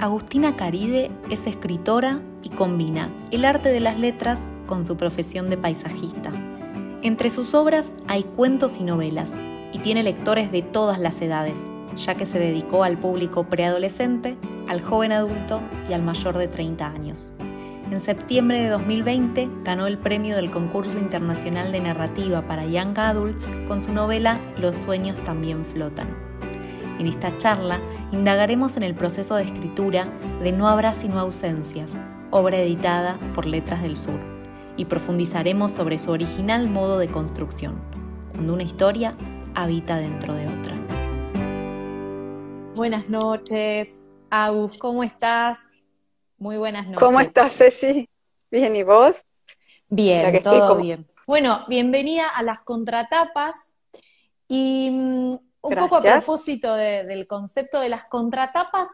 Agustina Caride es escritora y combina el arte de las letras con su profesión de paisajista. Entre sus obras hay cuentos y novelas, y tiene lectores de todas las edades, ya que se dedicó al público preadolescente, al joven adulto y al mayor de 30 años. En septiembre de 2020 ganó el premio del Concurso Internacional de Narrativa para Young Adults con su novela Los sueños también flotan. En esta charla indagaremos en el proceso de escritura de No habrá sino ausencias, obra editada por Letras del Sur, y profundizaremos sobre su original modo de construcción, cuando una historia habita dentro de otra. Buenas noches, Agus, ¿cómo estás? Muy buenas noches. ¿Cómo estás, Ceci? Bien, ¿y vos? Bien, todo bien. Bueno, bienvenida a las contratapas. Y un poco a propósito del concepto de las contratapas,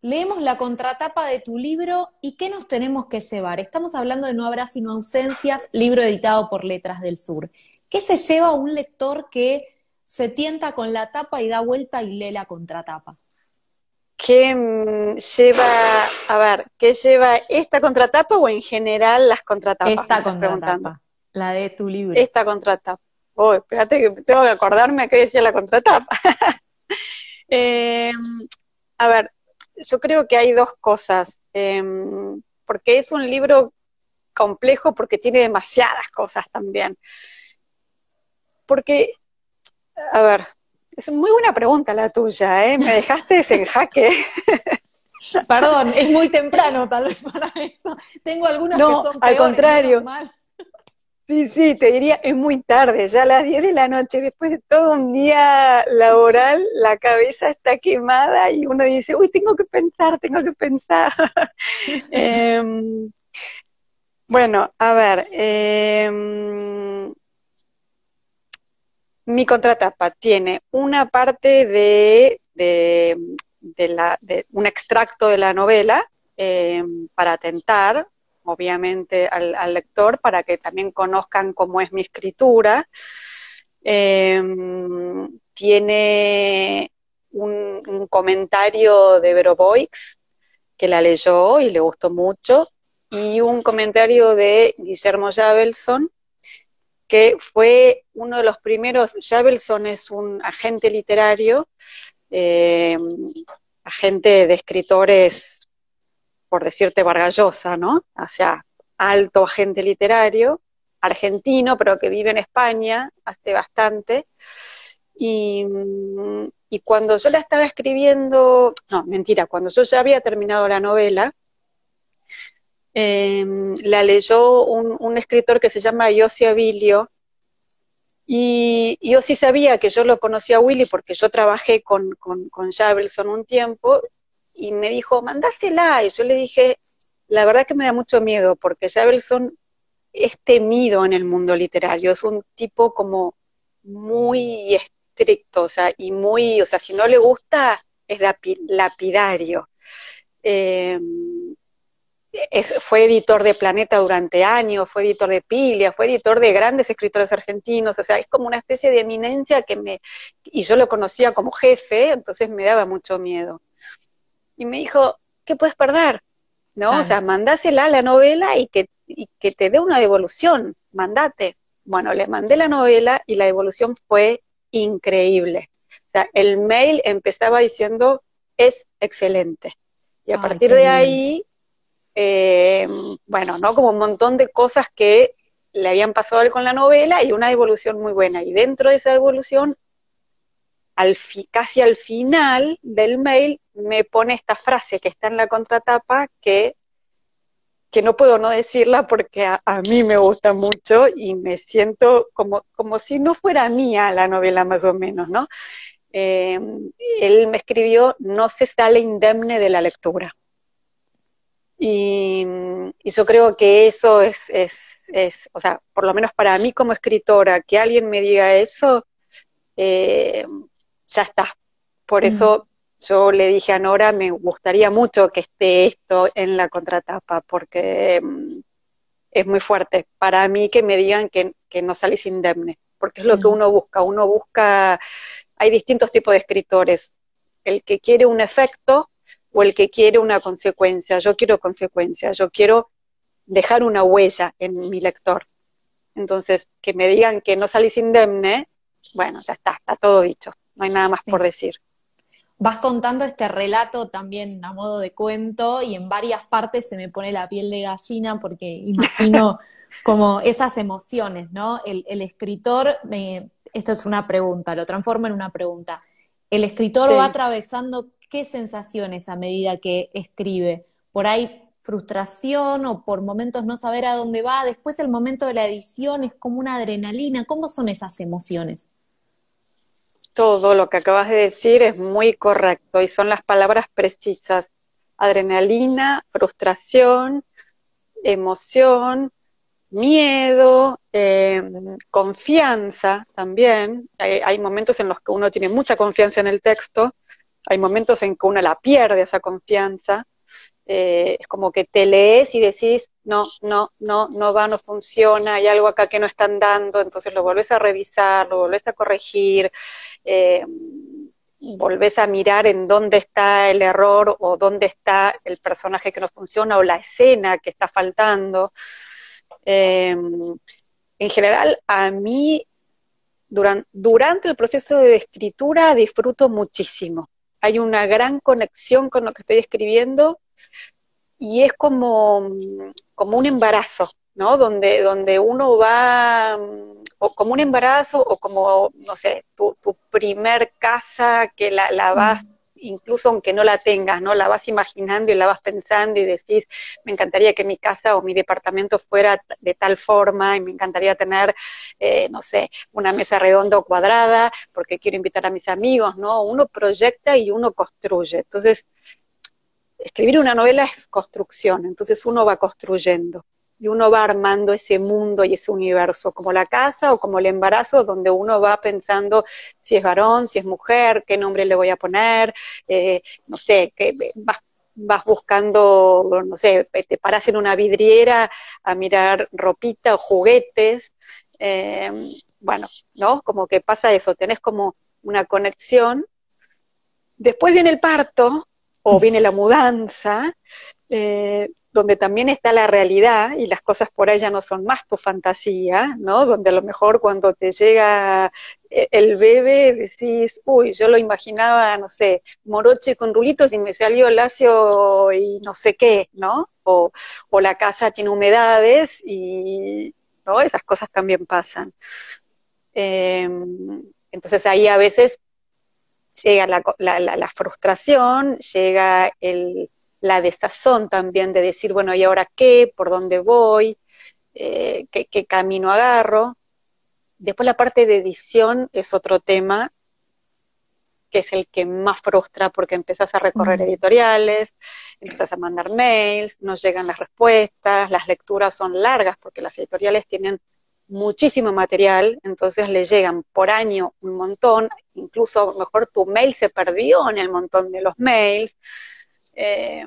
leemos la contratapa de tu libro y qué nos tenemos que llevar. Estamos hablando de No habrá sino ausencias, libro editado por Letras del Sur. ¿Qué se lleva un lector que se tienta con la tapa y da vuelta y lee la contratapa? ¿Qué mm, lleva, a ver, qué lleva esta contratapa o en general las contratapas? Esta contratapa, la de tu libro. Esta contratapa. Oh, espérate que tengo que acordarme a qué decía la contratapa. Em, a ver, yo creo que hay dos cosas. Em, porque es un libro complejo porque tiene demasiadas cosas también. Porque, a ver, es muy buena pregunta la tuya, ¿eh? Me dejaste en jaque. Perdón, es muy temprano tal vez para eso. Tengo algunas no, que son peores, al contrario. Sí, sí, te diría, es muy tarde, ya a las 10 de la noche, después de todo un día laboral, la cabeza está quemada y uno dice, uy, tengo que pensar, tengo que pensar. Em, bueno, a ver, em, mi contratapa tiene una parte de, de, la, de un extracto de la novela em, para tentar, obviamente al, lector para que también conozcan cómo es mi escritura. Em, tiene un, comentario de Vero Boix, que la leyó y le gustó mucho, y un comentario de Guillermo Javelson, que fue uno de los primeros, Javelson es un agente literario, em, agente de escritores por decirte Vargallosa, ¿no? O sea, alto agente literario, argentino, pero que vive en España hace bastante. Y, cuando yo la estaba escribiendo, no, mentira, cuando yo ya había terminado la novela, em, la leyó un, escritor que se llama Yossi Abilio, y yo sí sabía que yo lo conocía a Willy porque yo trabajé con, con, con Javelson un tiempo, y me dijo, mandásela. Y yo le dije, la verdad que me da mucho miedo, porque Javelson es temido en el mundo literario, es un tipo como muy estricto, o sea, y muy, o sea, si no le gusta, es lapidario. Em, fue editor de Planeta durante años, fue editor de Pilia, fue editor de grandes escritores argentinos, o sea, es como una especie de eminencia que me, y yo lo conocía como jefe, entonces me daba mucho miedo y me dijo, ¿qué puedes perder? ¿No? O sea, mandásela a la novela y que, que te dé una devolución, mandate. Bueno, le mandé la novela y la devolución fue increíble. O sea, el mail empezaba diciendo, es excelente. Y a partir de ahí, eh, bueno, ¿no? Como un montón de cosas que le habían pasado a él con la novela y una devolución muy buena. Y dentro de esa devolución al casi al final del mail me pone esta frase que está en la contratapa que que no puedo no decirla porque a, mí me gusta mucho y me siento como, como si no fuera mía la novela más o menos, ¿no? Eh, él me escribió, no se sale indemne de la lectura. Y, yo creo que eso es, es, es, o sea, por lo menos para mí como escritora, que alguien me diga eso, eh, ya está. Por eso yo le dije a Nora, me gustaría mucho que esté esto en la contratapa, porque mm, es muy fuerte para mí que me digan que, no salís indemne, porque es lo que uno busca. Uno busca, hay distintos tipos de escritores, el que quiere un efecto o el que quiere una consecuencia. Yo quiero consecuencia, yo quiero dejar una huella en mi lector. Entonces, que me digan que no salís indemne, bueno, ya está, está todo dicho, no hay nada más por decir vas contando este relato también a modo de cuento y en varias partes se me pone la piel de gallina porque imagino como esas emociones, ¿no? El, escritor, esto es una pregunta, lo transformo en una pregunta. El escritor va atravesando qué sensaciones a medida que escribe. Por ahí frustración o por momentos no saber a dónde va. Después el momento de la edición es como una adrenalina. ¿Cómo son esas emociones? Todo lo que acabas de decir es muy correcto y son las palabras precisas. Adrenalina, frustración, emoción, miedo, em, confianza también. Hay, momentos en los que uno tiene mucha confianza en el texto, hay momentos en que uno la pierde esa confianza. Eh, es como que te lees y decís, no, no, no, no va, no funciona, hay algo acá que no están dando, entonces lo volvés a revisar, lo volvés a corregir, eh, volvés a mirar en dónde está el error o dónde está el personaje que no funciona o la escena que está faltando. Eh, en general, a mí, durante el proceso de escritura, disfruto muchísimo. Hay una gran conexión con lo que estoy escribiendo y es como, como un embarazo, ¿no? Donde, donde uno va, o como un embarazo, o como, no sé, tu, tu primer casa que la, la vas incluso aunque no la tengas, ¿no? La vas imaginando y la vas pensando y decís, me encantaría que mi casa o mi departamento fuera de tal forma y me encantaría tener, eh, no sé, una mesa redonda o cuadrada porque quiero invitar a mis amigos, ¿no? Uno proyecta y uno construye. Entonces, escribir una novela es construcción, entonces uno va construyendo y uno va armando ese mundo y ese universo, como la casa o como el embarazo, donde uno va pensando si es varón, si es mujer, qué nombre le voy a poner, eh, no sé, que vas, vas buscando, no sé, te paras en una vidriera a mirar ropita o juguetes, eh, bueno, ¿no? Como que pasa eso, tenés como una conexión. Después viene el parto, o viene la mudanza, eh, donde también está la realidad y las cosas por ahí ya no son más tu fantasía, ¿no? Donde a lo mejor cuando te llega eh, el bebé decís, uy, yo lo imaginaba, no sé, moroche con rulitos y me salió lacio y no sé qué, ¿no? O, la casa tiene humedades y, ¿no? Esas cosas también pasan. Em, entonces ahí a veces llega la, frustración, llega la desazón también de decir, bueno, ¿y ahora qué? ¿Por dónde voy? Eh, ¿qué, camino agarro? Después la parte de edición es otro tema que es el que más frustra porque empezás a recorrer editoriales, empezás a mandar mails, no llegan las respuestas, las lecturas son largas porque las editoriales tienen muchísimo material, entonces le llegan por año un montón, incluso mejor tu mail se perdió en el montón de los mails. Eh,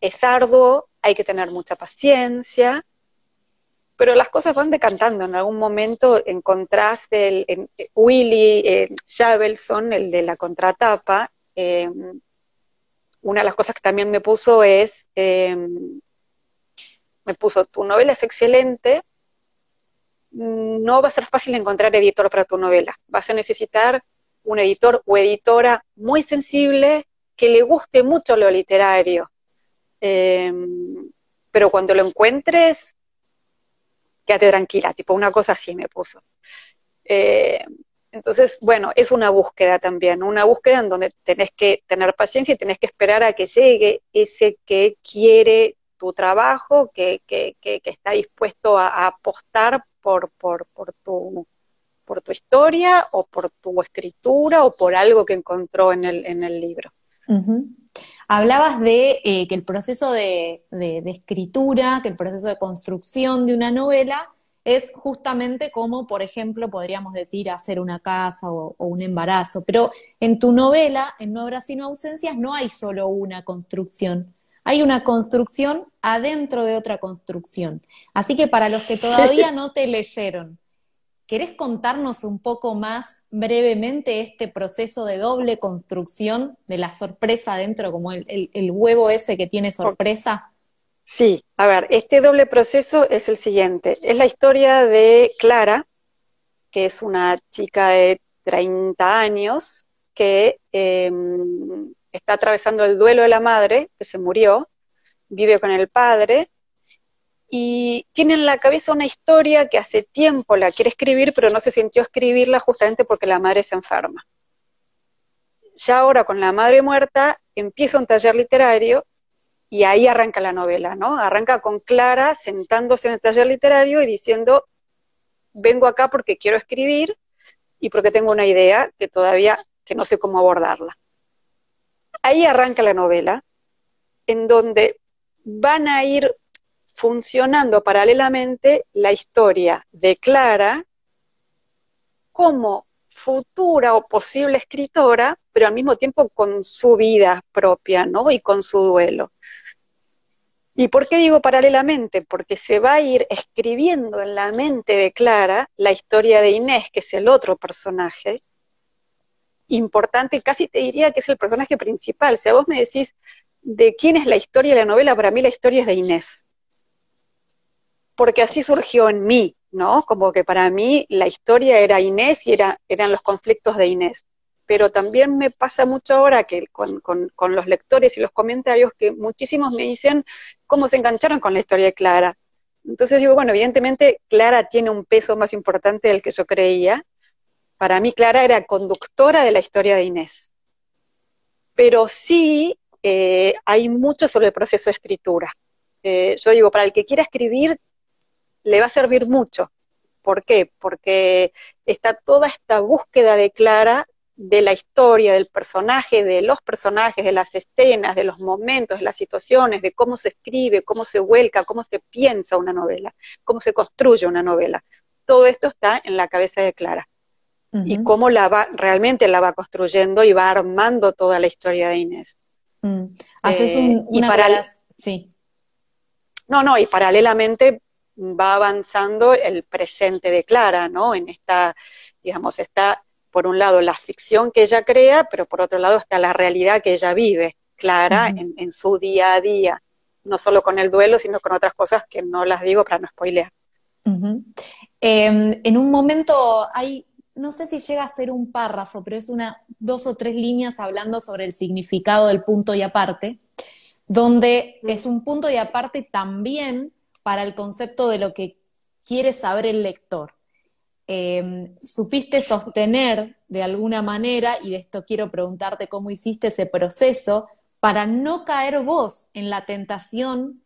es arduo, hay que tener mucha paciencia, pero las cosas van decantando. En algún momento encontrás el, en, Willy eh, Javelson, el de la contratapa, eh, una de las cosas que también me puso es, me puso, tu novela es excelente, no va a ser fácil encontrar editor para tu novela. Vas a necesitar un editor o editora muy sensible que le guste mucho lo literario. Em, pero cuando lo encuentres, quédate tranquila, tipo una cosa así me puso. Eh, entonces, bueno, es una búsqueda también, una búsqueda en donde tenés que tener paciencia y tenés que esperar a que llegue ese que quiere tu trabajo, que, está dispuesto a, apostar por, por, por, tu, por tu historia o por tu escritura o por algo que encontró en el, en el libro. Hablabas de eh, que el proceso de, escritura, que el proceso de construcción de una novela es justamente como, por ejemplo, podríamos decir hacer una casa o, un embarazo. Pero en tu novela, en No Obras sino ausencias, no hay solo una construcción. Hay una construcción adentro de otra construcción. Así que para los que todavía no te leyeron, ¿Querés contarnos un poco más brevemente este proceso de doble construcción de la sorpresa dentro, como el, huevo ese que tiene sorpresa? Sí, a ver, este doble proceso es el siguiente. Es la historia de Clara, que es una chica de 30 años que em, está atravesando el duelo de la madre, que se murió, vive con el padre, y tiene en la cabeza una historia que hace tiempo la quiere escribir, pero no se sintió escribirla justamente porque la madre se enferma. Ya ahora con la madre muerta empieza un taller literario y ahí arranca la novela, ¿no? Arranca con Clara sentándose en el taller literario y diciendo, vengo acá porque quiero escribir y porque tengo una idea que todavía que no sé cómo abordarla. Ahí arranca la novela, en donde van a ir funcionando paralelamente la historia de Clara como futura o posible escritora, pero al mismo tiempo con su vida propia, ¿no? Y con su duelo. ¿Y por qué digo paralelamente? Porque se va a ir escribiendo en la mente de Clara la historia de Inés, que es el otro personaje, importante, casi te diría que es el personaje principal. Si a vos me decís de quién es la historia de la novela, para mí la historia es de Inés porque así surgió en mí, ¿no? Como que para mí la historia era Inés y era, eran los conflictos de Inés. Pero también me pasa mucho ahora que con, los lectores y los comentarios que muchísimos me dicen cómo se engancharon con la historia de Clara. Entonces digo, bueno, evidentemente Clara tiene un peso más importante del que yo creía. Para mí Clara era conductora de la historia de Inés. Pero sí eh, hay mucho sobre el proceso de escritura. Eh, yo digo, para el que quiera escribir, le va a servir mucho. ¿Por qué? Porque está toda esta búsqueda de Clara de la historia, del personaje, de los personajes, de las escenas, de los momentos, de las situaciones, de cómo se escribe, cómo se vuelca, cómo se piensa una novela, cómo se construye una novela. Todo esto está en la cabeza de Clara. Y cómo la va, realmente la va construyendo y va armando toda la historia de Inés. Mm. Haces un, eh, para Sí. No, no, y paralelamente va avanzando el presente de Clara, ¿no? En esta, digamos, está por un lado la ficción que ella crea, pero por otro lado está la realidad que ella vive, Clara, en, su día a día, no solo con el duelo, sino con otras cosas que no las digo para no spoilear. Em, en un momento hay, no sé si llega a ser un párrafo, pero es una, dos o tres líneas hablando sobre el significado del punto y aparte, donde es un punto y aparte también para el concepto de lo que quiere saber el lector. Em, supiste sostener de alguna manera, y de esto quiero preguntarte cómo hiciste ese proceso, para no caer vos en la tentación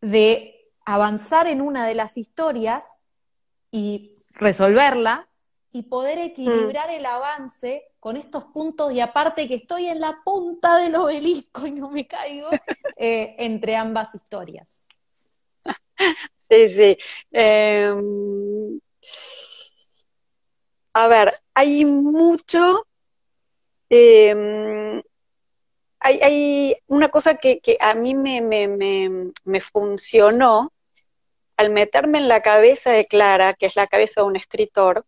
de avanzar en una de las historias y resolverla y poder equilibrar el avance con estos puntos y aparte que estoy en la punta del obelisco y no me caigo eh, entre ambas historias. Sí, sí. Em, a ver, hay mucho, em, hay, una cosa que, a mí me, funcionó al meterme en la cabeza de Clara, que es la cabeza de un escritor,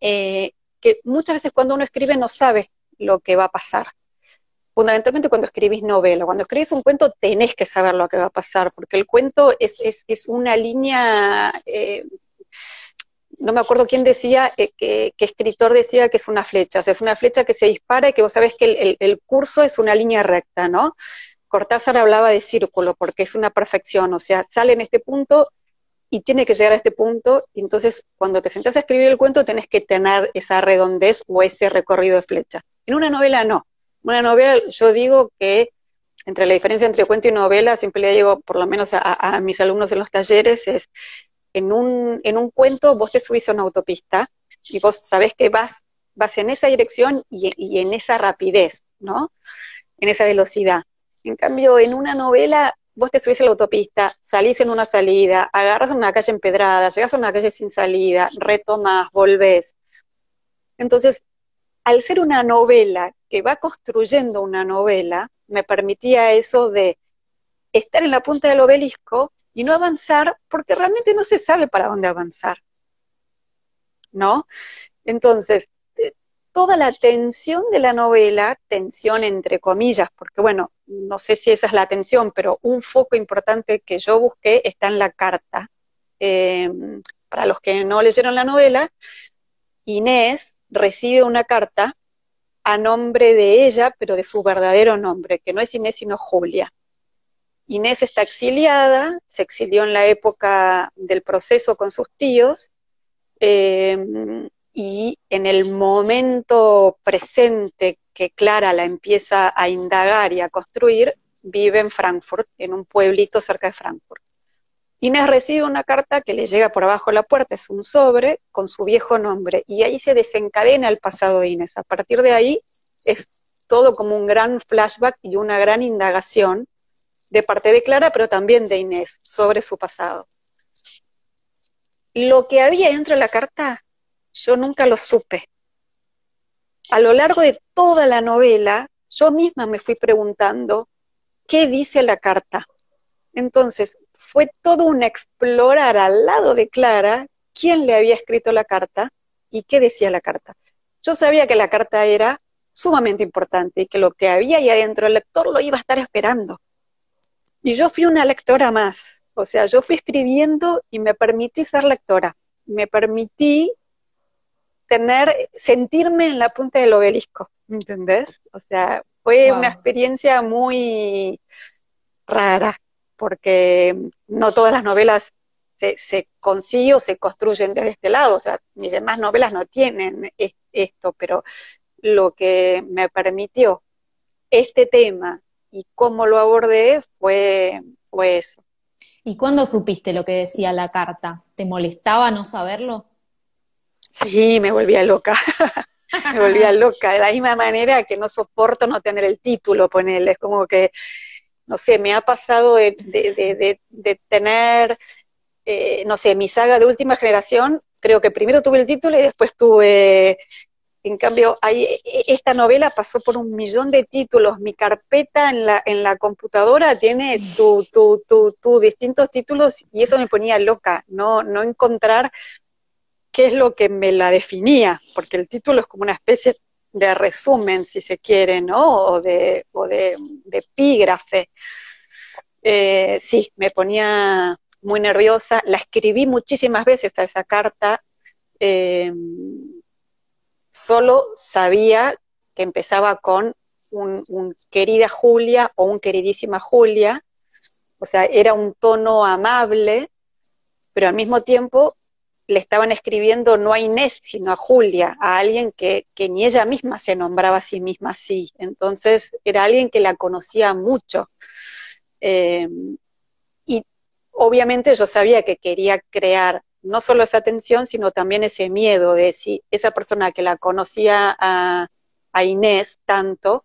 eh, que muchas veces cuando uno escribe no sabe lo que va a pasar fundamentalmente cuando escribís novela. Cuando escribís un cuento tenés que saber lo que va a pasar, porque el cuento es, una línea, eh, no me acuerdo quién decía, eh, qué escritor decía que es una flecha, o sea, es una flecha que se dispara y que vos sabés que el, curso es una línea recta, ¿no? Cortázar hablaba de círculo porque es una perfección, o sea, sale en este punto y tiene que llegar a este punto, entonces cuando te sentás a escribir el cuento tenés que tener esa redondez o ese recorrido de flecha. En una novela no una novela, yo digo que entre la diferencia entre cuento y novela, siempre le digo, por lo menos a, mis alumnos en los talleres, es en un, en un cuento vos te subís a una autopista y vos sabés que vas, vas en esa dirección y en esa rapidez, ¿no? En esa velocidad. En cambio, en una novela vos te subís a la autopista, salís en una salida, agarras una calle empedrada, llegas a una calle sin salida, retomas, volvés. Entonces, al ser una novela que va construyendo una novela, me permitía eso de estar en la punta del obelisco y no avanzar porque realmente no se sabe para dónde avanzar. ¿No? Entonces, toda la tensión de la novela, tensión entre comillas, porque bueno, no sé si esa es la tensión, pero un foco importante que yo busqué está en la carta. Eh, para los que no leyeron la novela, Inés recibe una carta a nombre de ella, pero de su verdadero nombre, que no es Inés sino Julia. Inés está exiliada, se exilió en la época del proceso con sus tíos, eh, y en el momento presente que Clara la empieza a indagar y a construir, vive en Frankfurt, en un pueblito cerca de Frankfurt. Inés recibe una carta que le llega por abajo de la puerta, es un sobre con su viejo nombre, y ahí se desencadena el pasado de Inés. A partir de ahí es todo como un gran flashback y una gran indagación de parte de Clara, pero también de Inés sobre su pasado. Lo que había dentro de la carta yo nunca lo supe. A lo largo de toda la novela, yo misma me fui preguntando, ¿qué dice la carta? Entonces, fue todo un explorar al lado de Clara quién le había escrito la carta y qué decía la carta. Yo sabía que la carta era sumamente importante y que lo que había ahí adentro el lector lo iba a estar esperando. Y yo fui una lectora más, o sea, yo fui escribiendo y me permití ser lectora, me permití tener, sentirme en la punta del obelisco, ¿entendés? O sea, fue una experiencia muy rara, porque no todas las novelas se, se consiguen o se construyen desde este lado, o sea, mis demás novelas no tienen esto, pero lo que me permitió este tema y cómo lo abordé fue, fue eso. ¿Y cuándo supiste lo que decía la carta? ¿Te molestaba no saberlo? Sí, me volvía loca. me volvía loca. De la misma manera que no soporto no tener el título, ponerle. Es como que, no sé, me ha pasado de, tener, eh, no sé, mi saga de última generación. Creo que primero tuve el título y después tuve. En cambio, ahí, e, e, esta novela pasó por un millón de títulos. Mi carpeta en la, en la computadora tiene tu, tu, tu, tu distintos títulos y eso me ponía loca. No, no encontrar qué es lo que me la definía, porque el título es como una especie de resumen, si se quiere, ¿no? O de, o de, epígrafe. Eh, sí, me ponía muy nerviosa. La escribí muchísimas veces a esa carta. Eh, solo sabía que empezaba con un, querida Julia o un queridísima Julia. O sea, era un tono amable, pero al mismo tiempo le estaban escribiendo no a Inés, sino a Julia, a alguien que, ni ella misma se nombraba a sí misma así. Entonces era alguien que la conocía mucho. Eh, y obviamente yo sabía que quería crear no solo esa tensión, sino también ese miedo de si esa persona que la conocía a, a Inés tanto,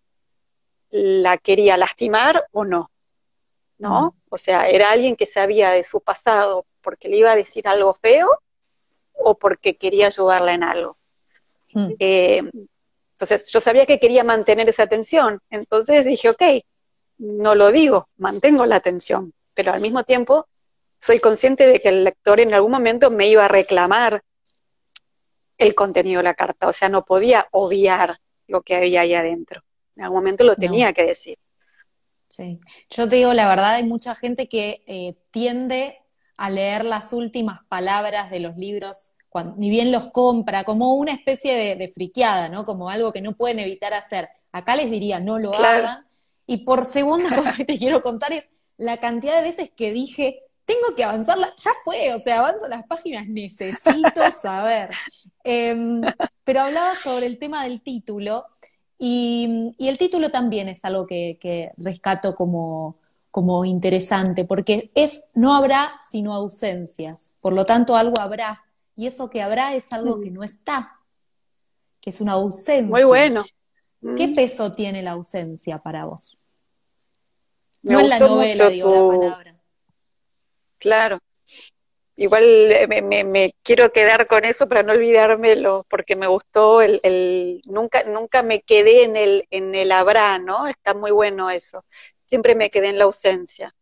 la quería lastimar o no. ¿No? Mm. O sea, era alguien que sabía de su pasado porque le iba a decir algo feo o porque quería ayudarla en algo. Hmm. Eh, entonces yo sabía que quería mantener esa atención, entonces dije, ok, no lo digo, mantengo la atención, pero al mismo tiempo soy consciente de que el lector en algún momento me iba a reclamar el contenido de la carta, o sea, no podía obviar lo que había ahí adentro, en algún momento lo tenía que decir. Sí, yo te digo la verdad, hay mucha gente que eh, tiende a leer las últimas palabras de los libros, cuando, ni bien los compra, como una especie de, de, friqueada, ¿no? Como algo que no pueden evitar hacer. Acá les diría, no lo hagan. Y por segunda cosa que te quiero contar es la cantidad de veces que dije, tengo que avanzarla, ya fue, o sea, avanzo las páginas, necesito saber. Em, pero hablaba sobre el tema del título Y, el título también es algo que, rescato como, como interesante, porque es no habrá sino ausencias, por lo tanto algo habrá, y eso que habrá es algo que no está, que es una ausencia. Muy bueno. ¿Qué mm. peso tiene la ausencia para vos? no en la novela, digo, la palabra. Claro. Igual eh, me, quiero quedar con eso para no olvidármelo, porque me gustó el, nunca, nunca me quedé en el, en el habrá, ¿no? Está muy bueno eso. Siempre me quedé en la ausencia.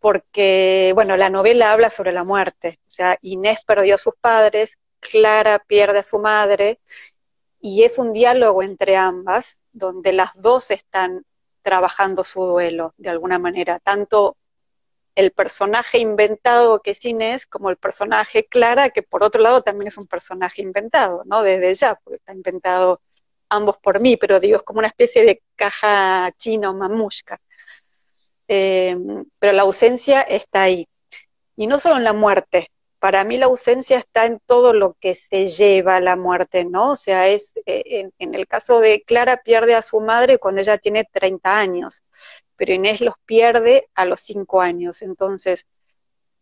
Porque, bueno, la novela habla sobre la muerte. O sea, Inés perdió a sus padres, Clara pierde a su madre, y es un diálogo entre ambas, donde las dos están trabajando su duelo de alguna manera, tanto el personaje inventado que es Inés como el personaje Clara, que por otro lado también es un personaje inventado, ¿no? Desde ya, porque está inventado ambos por mí, pero digo, es como una especie de caja chino mamushka. Eh, pero la ausencia está ahí. Y no solo en la muerte, para mí la ausencia está en todo lo que se lleva a la muerte, ¿no? O sea, es eh, en, el caso de Clara pierde a su madre cuando ella tiene 30 años, pero Inés los pierde a los 5 años. Entonces,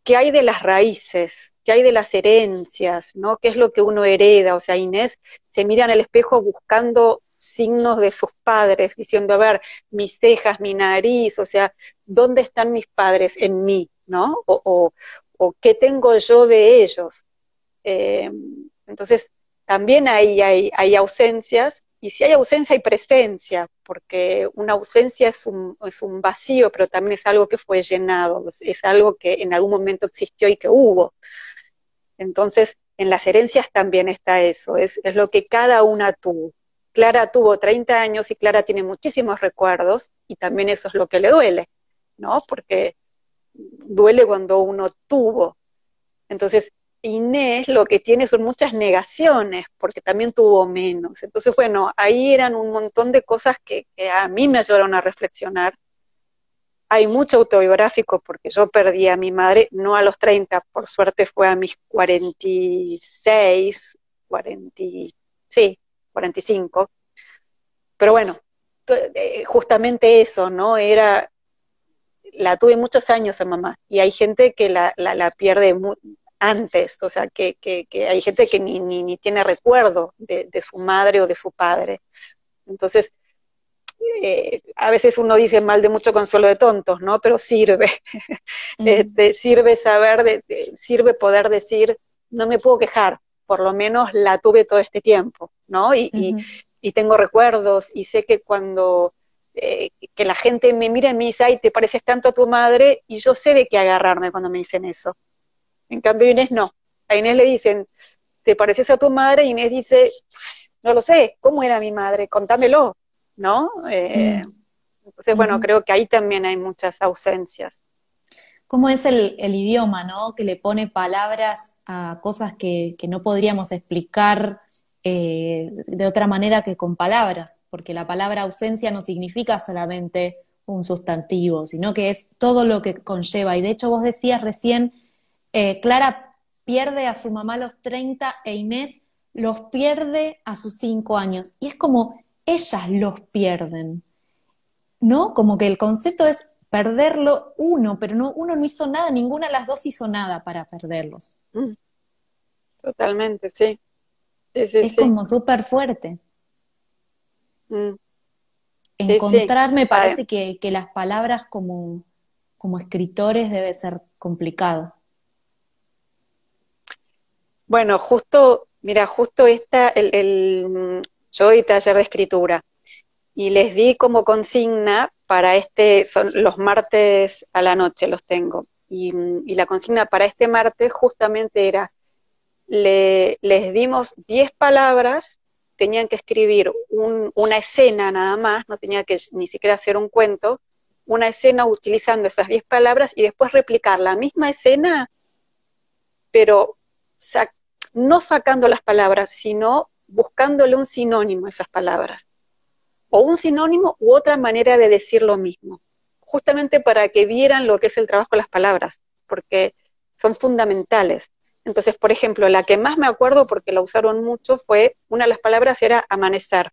¿qué hay de las raíces? ¿Qué hay de las herencias? ¿No? ¿Qué es lo que uno hereda? O sea, Inés se mira en el espejo buscando signos de sus padres, diciendo, a ver, mis cejas, mi nariz, o sea, ¿dónde están mis padres en mí? ¿No? o, qué tengo yo de ellos. Eh, entonces, también hay, hay, ausencias, y si hay ausencia hay presencia, porque una ausencia es un, es un vacío, pero también es algo que fue llenado, es algo que en algún momento existió y que hubo. Entonces, en las herencias también está eso, es, es lo que cada una tuvo. Clara tuvo 30 años y Clara tiene muchísimos recuerdos y también eso es lo que le duele, ¿no? Porque duele cuando uno tuvo. Entonces, Inés lo que tiene son muchas negaciones, porque también tuvo menos. Entonces, bueno, ahí eran un montón de cosas que, a mí me ayudaron a reflexionar. Hay mucho autobiográfico porque yo perdí a mi madre, no a los 30, por suerte fue a mis 46, 40, sí, 45. Pero bueno, eh, justamente eso, ¿no? Era la tuve muchos años a mamá y hay gente que la, la, pierde antes, o sea, que, que, hay gente que ni, ni, tiene recuerdo de, su madre o de su padre. Entonces, eh, a veces uno dice mal de mucho consuelo de tontos, ¿no? Pero sirve, este, sirve saber, sirve poder decir, no me puedo quejar, por lo menos la tuve todo este tiempo, ¿no? Y, y tengo recuerdos y sé que cuando eh, que la gente me mira y me dice, ay, te pareces tanto a tu madre, y yo sé de qué agarrarme cuando me dicen eso. En cambio, Inés no. A Inés le dicen, te pareces a tu madre, y Inés dice, no lo sé, ¿cómo era mi madre? Contámelo, ¿no? Eh, mm. Entonces, bueno, creo que ahí también hay muchas ausencias. ¿Cómo es el, idioma, no? Que le pone palabras a cosas que, que no podríamos explicar eh, de otra manera que con palabras, porque la palabra ausencia no significa solamente un sustantivo, sino que es todo lo que conlleva. Y de hecho vos decías recién, eh, Clara pierde a su mamá a los 30 e Inés los pierde a sus 5 años. Y es como ellas los pierden, ¿no? Como que el concepto es perderlo uno, pero no, uno no hizo nada, ninguna de las dos hizo nada para perderlos. Mm. Totalmente, sí es como súper fuerte. Mm. Encontrar me parece que, las palabras como, como escritores debe ser complicado. Bueno, justo, mira, justo esta, el, yo doy taller de escritura y les di como consigna para este, son los martes a la noche los tengo, y, la consigna para este martes justamente era le, les dimos 10 palabras, tenían que escribir una escena nada más, no tenía que ni siquiera hacer un cuento, una escena utilizando esas 10 palabras y después replicar la misma escena, pero no sacando las palabras, sino buscándole un sinónimo a esas palabras. O un sinónimo u otra manera de decir lo mismo, justamente para que vieran lo que es el trabajo de las palabras, porque son fundamentales. Entonces, por ejemplo, la que más me acuerdo porque la usaron mucho fue, una de las palabras era amanecer.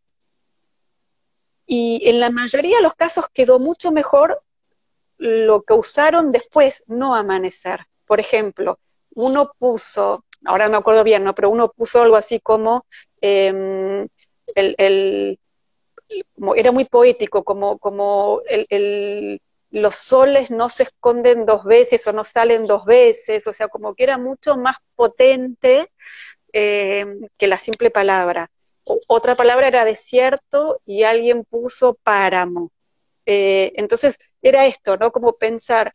Y en la mayoría de los casos quedó mucho mejor lo que usaron después, no amanecer. Por ejemplo, uno puso, ahora me acuerdo bien, ¿no? Pero uno puso algo así como em, el, era muy poético, como, como el, los soles no se esconden dos veces o no salen dos veces, o sea, como que era mucho más potente em, que la simple palabra. otra palabra era desierto y alguien puso páramo. Eh, entonces era esto, ¿no? Como pensar,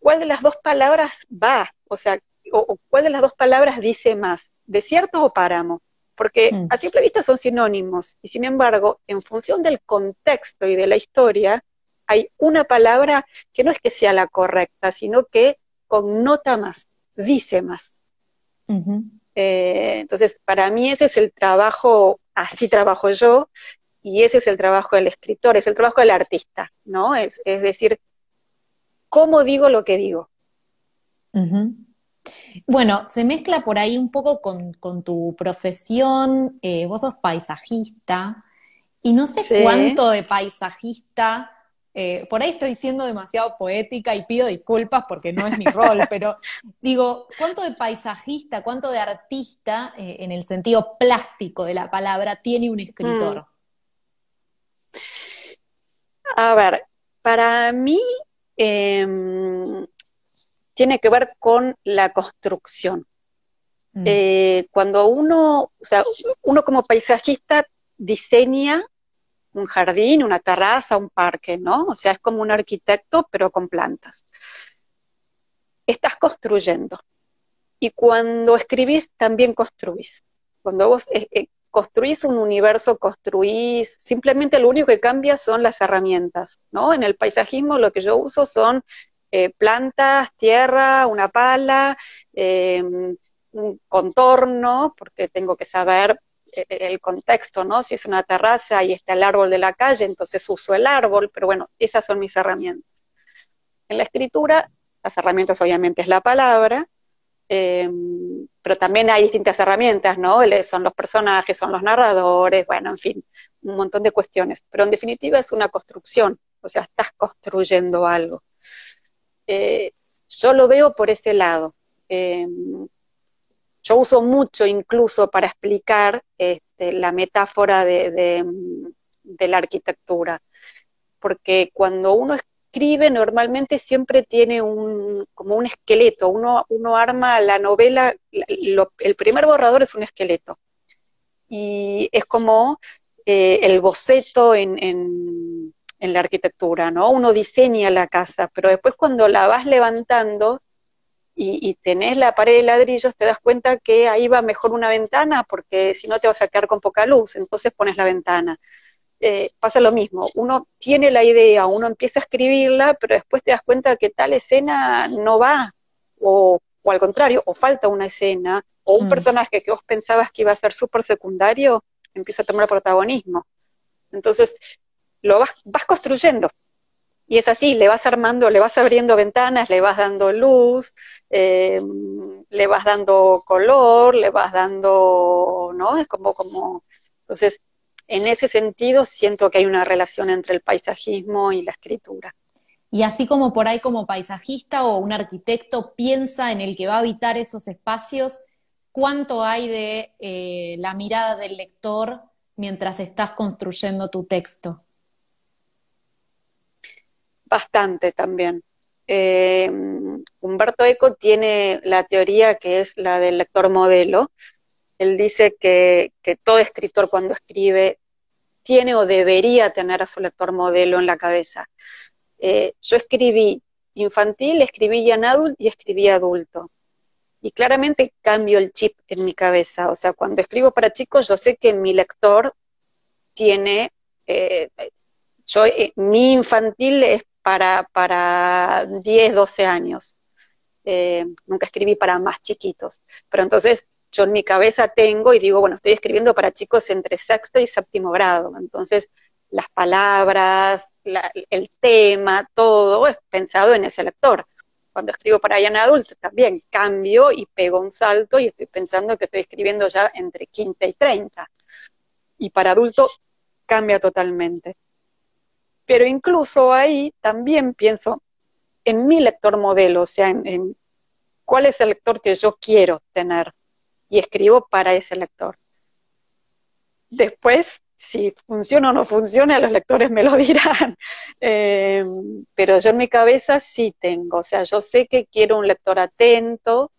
¿cuál de las dos palabras va? O sea, o, cuál de las dos palabras dice más, desierto o páramo? Porque mm. a simple vista son sinónimos y sin embargo, en función del contexto y de la historia, hay una palabra que no es que sea la correcta, sino que connota más, dice más. Eh, entonces, para mí ese es el trabajo, así trabajo yo, y ese es el trabajo del escritor, es el trabajo del artista, ¿no? Es, decir, ¿cómo digo lo que digo? Bueno, se mezcla por ahí un poco con, tu profesión, eh, vos sos paisajista, y no sé cuánto de paisajista, eh, por ahí estoy siendo demasiado poética y pido disculpas porque no es mi rol, pero digo, ¿cuánto de paisajista, cuánto de artista, eh, en el sentido plástico de la palabra, tiene un escritor? Mm. A ver, para mí em, tiene que ver con la construcción. Mm. Eh, cuando uno, o sea, uno como paisajista diseña un jardín, una terraza, un parque, ¿no? O sea, es como un arquitecto, pero con plantas. Estás construyendo. Y cuando escribís, también construís. Cuando vos eh, eh, construís un universo, construís, simplemente lo único que cambia son las herramientas, ¿no? En el paisajismo lo que yo uso son eh, plantas, tierra, una pala, em, un contorno, porque tengo que saber eh, el contexto, ¿no? Si es una terraza y está el árbol de la calle, entonces uso el árbol, pero bueno, esas son mis herramientas. En la escritura, las herramientas obviamente es la palabra, Em, pero también hay distintas herramientas, ¿no? Son los personajes, son los narradores, bueno, en fin, un montón de cuestiones. Pero en definitiva es una construcción, o sea, estás construyendo algo. Eh, yo lo veo por ese lado. Em, yo uso mucho incluso para explicar este, la metáfora de, de, la arquitectura, porque cuando uno escribe normalmente siempre tiene un, como un esqueleto, uno, uno arma la novela, el primer borrador es un esqueleto, y es como eh, el boceto en, en, la arquitectura, ¿no? Uno diseña la casa, pero después cuando la vas levantando y, y, tenés la pared de ladrillos, te das cuenta que ahí va mejor una ventana, porque si no te vas a quedar con poca luz, entonces pones la ventana. Eh, pasa lo mismo. Uno tiene la idea, uno empieza a escribirla, pero después te das cuenta que tal escena no va, o, al contrario, o falta una escena, o un mm. personaje que vos pensabas que iba a ser súper secundario, empieza a tomar protagonismo. Entonces, lo vas, vas construyendo. Y es así, le vas armando, le vas abriendo ventanas, le vas dando luz, eh, le vas dando color, le vas dando, ¿no? Es como, como, entonces, en ese sentido siento que hay una relación entre el paisajismo y la escritura. Y así como por ahí como paisajista o un arquitecto piensa en el que va a habitar esos espacios, ¿cuánto hay de eh, la mirada del lector mientras estás construyendo tu texto? Bastante también. Eh, Humberto Eco tiene la teoría que es la del lector modelo, él dice que, todo escritor cuando escribe tiene o debería tener a su lector modelo en la cabeza. Eh, yo escribí infantil, escribí young adult y escribí adulto. Y claramente cambio el chip en mi cabeza. O sea, cuando escribo para chicos, yo sé que mi lector tiene, eh, yo, eh, mi infantil es para, para 10, 12 años. nunca escribí para más chiquitos. Pero entonces yo en mi cabeza tengo y digo, bueno, estoy escribiendo para chicos entre sexto y séptimo grado. Entonces, las palabras, el tema, todo es pensado en ese lector. Cuando escribo para en adulto también cambio y pego un salto y estoy pensando que estoy escribiendo ya entre quinta y treinta. Y para adulto cambia totalmente. Pero incluso ahí también pienso en mi lector modelo, o sea, en, cuál es el lector que yo quiero tener y escribo para ese lector. Después, si funciona o no funciona, los lectores me lo dirán. Eh, pero yo en mi cabeza sí tengo, o sea, yo sé que quiero un lector atento,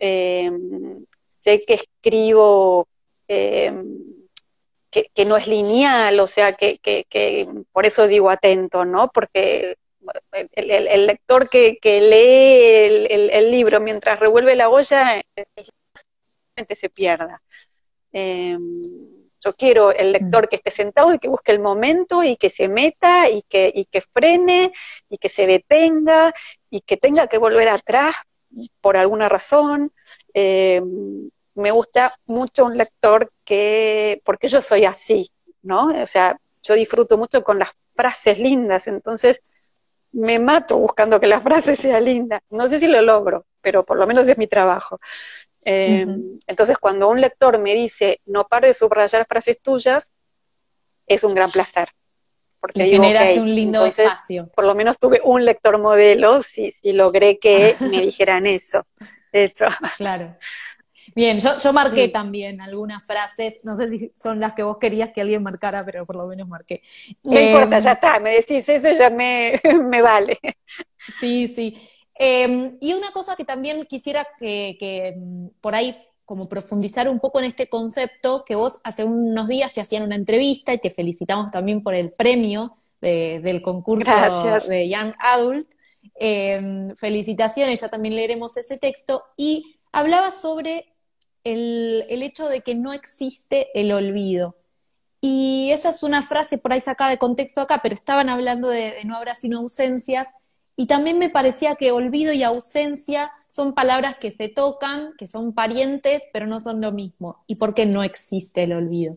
eh, sé que escribo eh, que, no es lineal, o sea, que, por eso digo atento, ¿no? Porque el, lector que, lee el, libro mientras revuelve la olla se pierda. Em, yo quiero el lector mm. que esté sentado y que busque el momento y que se meta y que, y que frene y que se detenga y que tenga que volver atrás por alguna razón. Em, me gusta mucho un lector que, porque yo soy así, ¿no? O sea, yo disfruto mucho con las frases lindas, entonces me mato buscando que la frase sea linda. No sé si lo logro, pero por lo menos es mi trabajo. Eh, entonces, cuando un lector me dice, no pare de subrayar frases tuyas, es un gran placer. Porque digo, generaste un lindo espacio. Por lo menos tuve un lector modelo, si, si logré que me dijeran eso. Eso. Claro. Bien, yo, yo marqué también algunas frases, no sé si son las que vos querías que alguien marcara, pero por lo menos marqué. No importa, em, ya está, me decís eso, ya me, me vale. Sí, sí. Em, y una cosa que también quisiera que, que mm, por ahí como profundizar un poco en este concepto, que vos hace unos días te hacían una entrevista y te felicitamos también por el premio del concurso de Young Adult. Em, felicitaciones, ya también leeremos ese texto. Y hablaba sobre el, hecho de que no existe el olvido. Y esa es una frase por ahí sacada de contexto acá, pero estaban hablando de, no habrá sino ausencias. Y también me parecía que olvido y ausencia son palabras que se tocan, que son parientes, pero no son lo mismo. ¿Y por qué no existe el olvido?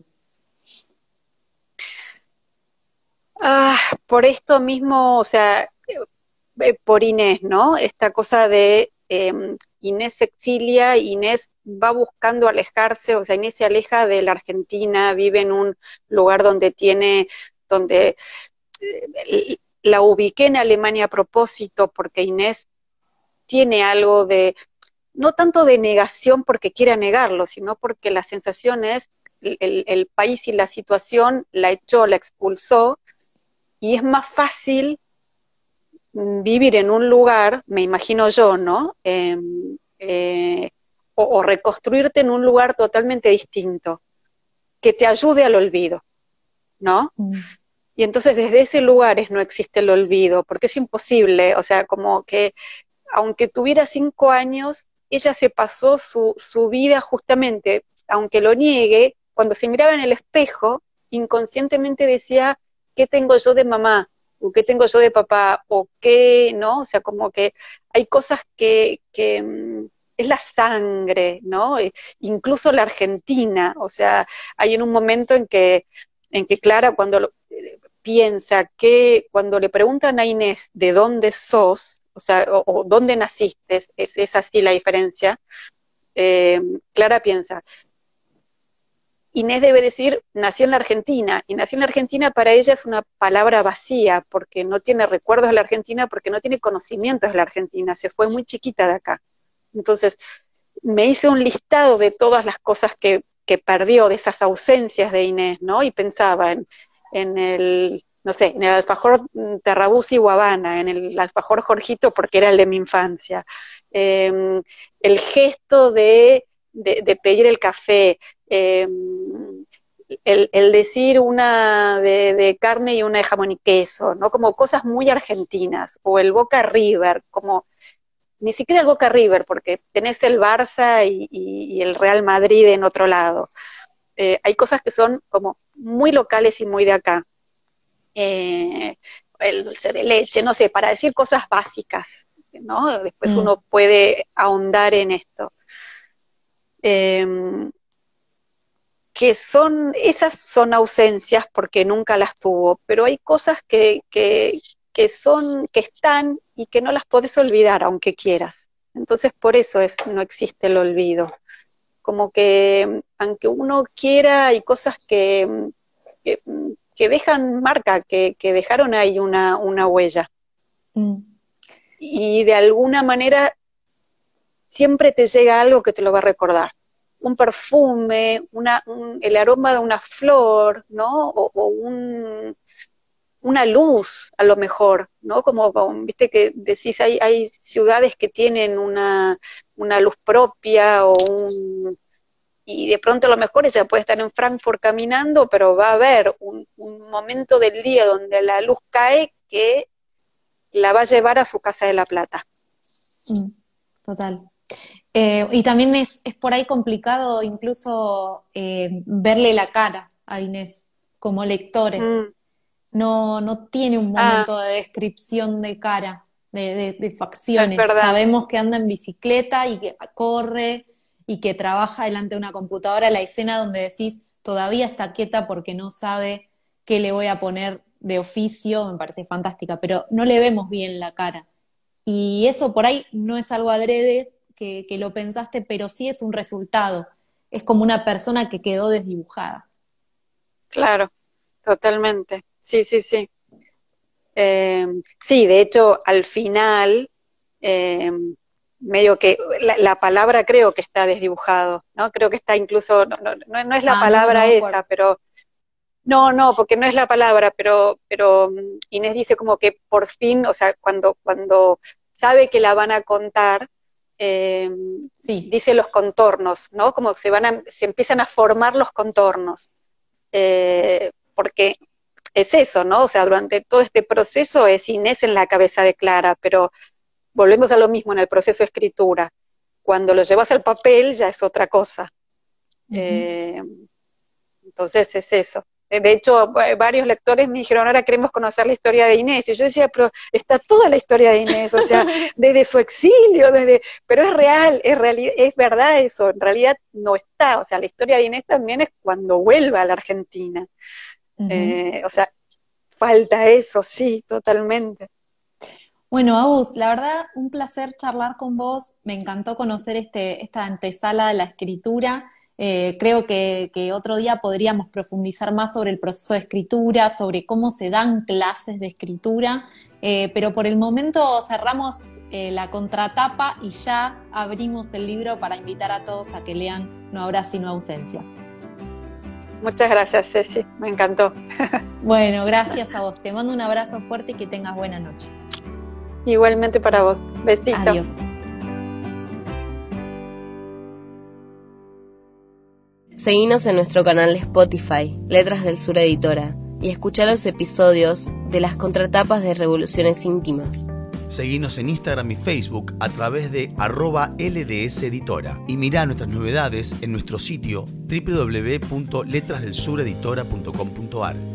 Ah, por esto mismo, o sea, eh, por Inés, ¿no? Esta cosa de em, Inés se exilia, Inés va buscando alejarse, o sea, Inés se aleja de la Argentina, vive en un lugar donde tiene, donde eh, la ubiqué en Alemania a propósito, porque Inés tiene algo de, no tanto de negación porque quiera negarlo, sino porque la sensación es el, el país y la situación la echó, la expulsó, y es más fácil vivir en un lugar, me imagino yo, ¿no? Em, eh, o, reconstruirte en un lugar totalmente distinto, que te ayude al olvido, ¿no? Mm. Y entonces desde ese lugar no existe el olvido, porque es imposible, o sea, como que aunque tuviera cinco años, ella se pasó su, su vida justamente, aunque lo niegue, cuando se miraba en el espejo, inconscientemente decía, ¿qué tengo yo de mamá? O qué tengo yo de papá, o qué, ¿no? O sea, como que hay cosas que, que mm, es la sangre, ¿no? E, incluso la Argentina, o sea, hay en un momento en que, en que Clara cuando eh, piensa que cuando le preguntan a Inés de dónde sos, o sea, o, dónde naciste, es, es, así la diferencia, eh, Clara piensa, Inés debe decir, nació en la Argentina, y nació en la Argentina para ella es una palabra vacía, porque no tiene recuerdos de la Argentina, porque no tiene conocimientos de la Argentina, se fue muy chiquita de acá. Entonces, me hice un listado de todas las cosas que, que perdió, de esas ausencias de Inés, ¿no? Y pensaba en, en el, no sé, en el alfajor Terrabuzzi Guabana, en el alfajor Jorgito, porque era el de mi infancia, em, el gesto de, de, de pedir el café, Em, el, decir una de, carne y una de jamón y queso, ¿no? Como cosas muy argentinas, o el Boca River, como ni siquiera el Boca River, porque tenés el Barça y, el Real Madrid en otro lado. Eh, hay cosas que son como muy locales y muy de acá. Eh, el dulce de leche, no sé, para decir cosas básicas, ¿no? Después mm. uno puede ahondar en esto. Em, que son, esas son ausencias porque nunca las tuvo, pero hay cosas que, que, que son, que están y que no las puedes olvidar aunque quieras. Entonces por eso es, no existe el olvido. Como que aunque uno quiera, hay cosas que, que dejan marca, que, que dejaron ahí una, una huella. Mm. Y de alguna manera siempre te llega algo que te lo va a recordar. Un perfume, una, el aroma de una flor, ¿no? O, un, una luz, a lo mejor, ¿no? Como, viste que decís, hay, ciudades que tienen una, una luz propia o un, y de pronto a lo mejor ella puede estar en Frankfurt caminando, pero va a haber un, momento del día donde la luz cae que la va a llevar a su casa de La Plata. Mm, total. Eh, y también es, es, por ahí complicado incluso eh, verle la cara a Inés como lectores. Mm. No, no tiene un ah. momento de descripción de cara, de, de facciones. Sabemos que anda en bicicleta y que corre y que trabaja delante de una computadora, la escena donde decís, todavía está quieta porque no sabe qué le voy a poner de oficio, me parece fantástica, pero no le vemos bien la cara. Y eso por ahí no es algo adrede que, que lo pensaste, pero sí es un resultado. Es como una persona que quedó desdibujada. Claro, totalmente. Sí, sí, sí. Eh, sí, de hecho, al final, eh, medio que la, palabra creo que está desdibujado, ¿no? Creo que está incluso, no, no, no, es la ah, palabra esa, pero no, no, porque no es la palabra, pero, pero mm, Inés dice como que por fin, o sea, cuando, cuando sabe que la van a contar, eh, dice los contornos, ¿no? Como se van a, se empiezan a formar los contornos. Eh, porque es eso, ¿no? O sea, durante todo este proceso es Inés en la cabeza de Clara, pero volvemos a lo mismo en el proceso de escritura. Cuando lo llevas al papel ya es otra cosa. Eh, entonces es eso. Eh, de hecho, varios lectores me dijeron, ahora queremos conocer la historia de Inés. Y yo decía, pero está toda la historia de Inés, o sea, desde su exilio, desde, pero es real, es, es verdad eso, en realidad no está. O sea, la historia de Inés también es cuando vuelve a la Argentina. Eh, o sea, falta eso, sí, totalmente. Bueno, Agus, la verdad, un placer charlar con vos. Me encantó conocer este, esta antesala de la escritura. Eh, creo que, otro día podríamos profundizar más sobre el proceso de escritura, sobre cómo se dan clases de escritura, eh, pero por el momento cerramos eh, la contratapa y ya abrimos el libro para invitar a todos a que lean No habrá sino ausencias. Muchas gracias, Ceci, me encantó. bueno, gracias a vos. Te mando un abrazo fuerte y que tengas buena noche. Igualmente para vos. Besito. Adiós. Seguinos en nuestro canal de Spotify, Letras del Sur Editora, y escucha los episodios de las contratapas de Revoluciones Íntimas. Seguinos en Instagram y Facebook a través de arroba LDS Editora y mirá nuestras novedades en nuestro sitio www.letrasdelsureditora.com.ar.